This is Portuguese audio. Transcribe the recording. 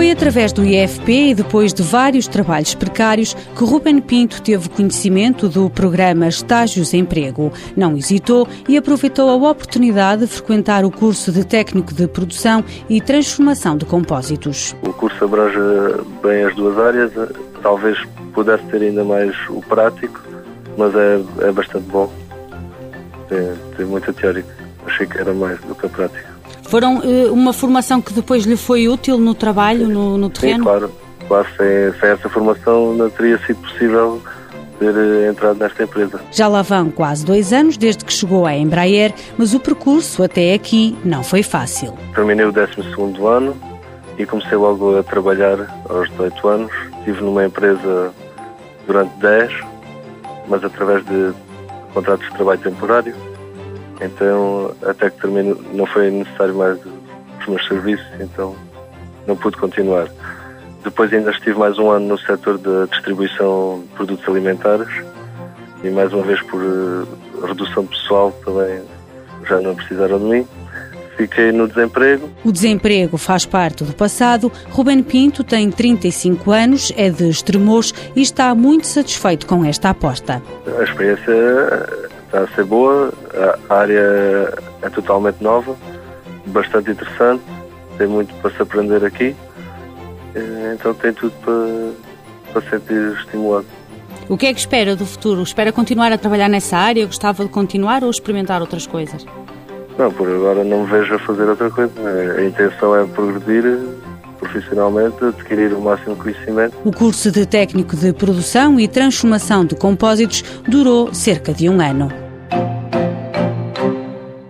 Foi através do IFP e depois de vários trabalhos precários que Ruben Pinto teve conhecimento do programa Estágios Emprego. Não hesitou e aproveitou a oportunidade de frequentar o curso de técnico de produção e transformação de compósitos. O curso abrange bem as duas áreas, talvez pudesse ter ainda mais o prático, mas é, é bastante bom. Tem, tem muita teórica. Achei que era mais do que a prática. Foram uh, uma formação que depois lhe foi útil no trabalho, no, no terreno? Sim, claro. claro sem, sem essa formação não teria sido possível ter eh, entrado nesta empresa. Já lá vão quase dois anos desde que chegou à Embraer, mas o percurso até aqui não foi fácil. Terminei o 12 ano e comecei logo a trabalhar aos 18 anos. Estive numa empresa durante 10, mas através de contratos de trabalho temporário. Então, até que termino, não foi necessário mais os meus serviços, então não pude continuar. Depois ainda estive mais um ano no setor da distribuição de produtos alimentares e mais uma vez por eh, redução pessoal também já não precisaram de mim. Fiquei no desemprego. O desemprego faz parte do passado. Ruben Pinto tem 35 anos, é de Estremoz e está muito satisfeito com esta aposta. A experiência está a ser boa, a área é totalmente nova, bastante interessante, tem muito para se aprender aqui, eh, então tem tudo para, para sentir estimulado. O que é que espera do futuro? Espera continuar a trabalhar nessa área? Gostava de continuar ou experimentar outras coisas? Não, por agora não me vejo a fazer outra coisa. A intenção é progredir profissionalmente, adquirir o máximo conhecimento. O curso de técnico de produção e transformação de compósitos durou cerca de um ano.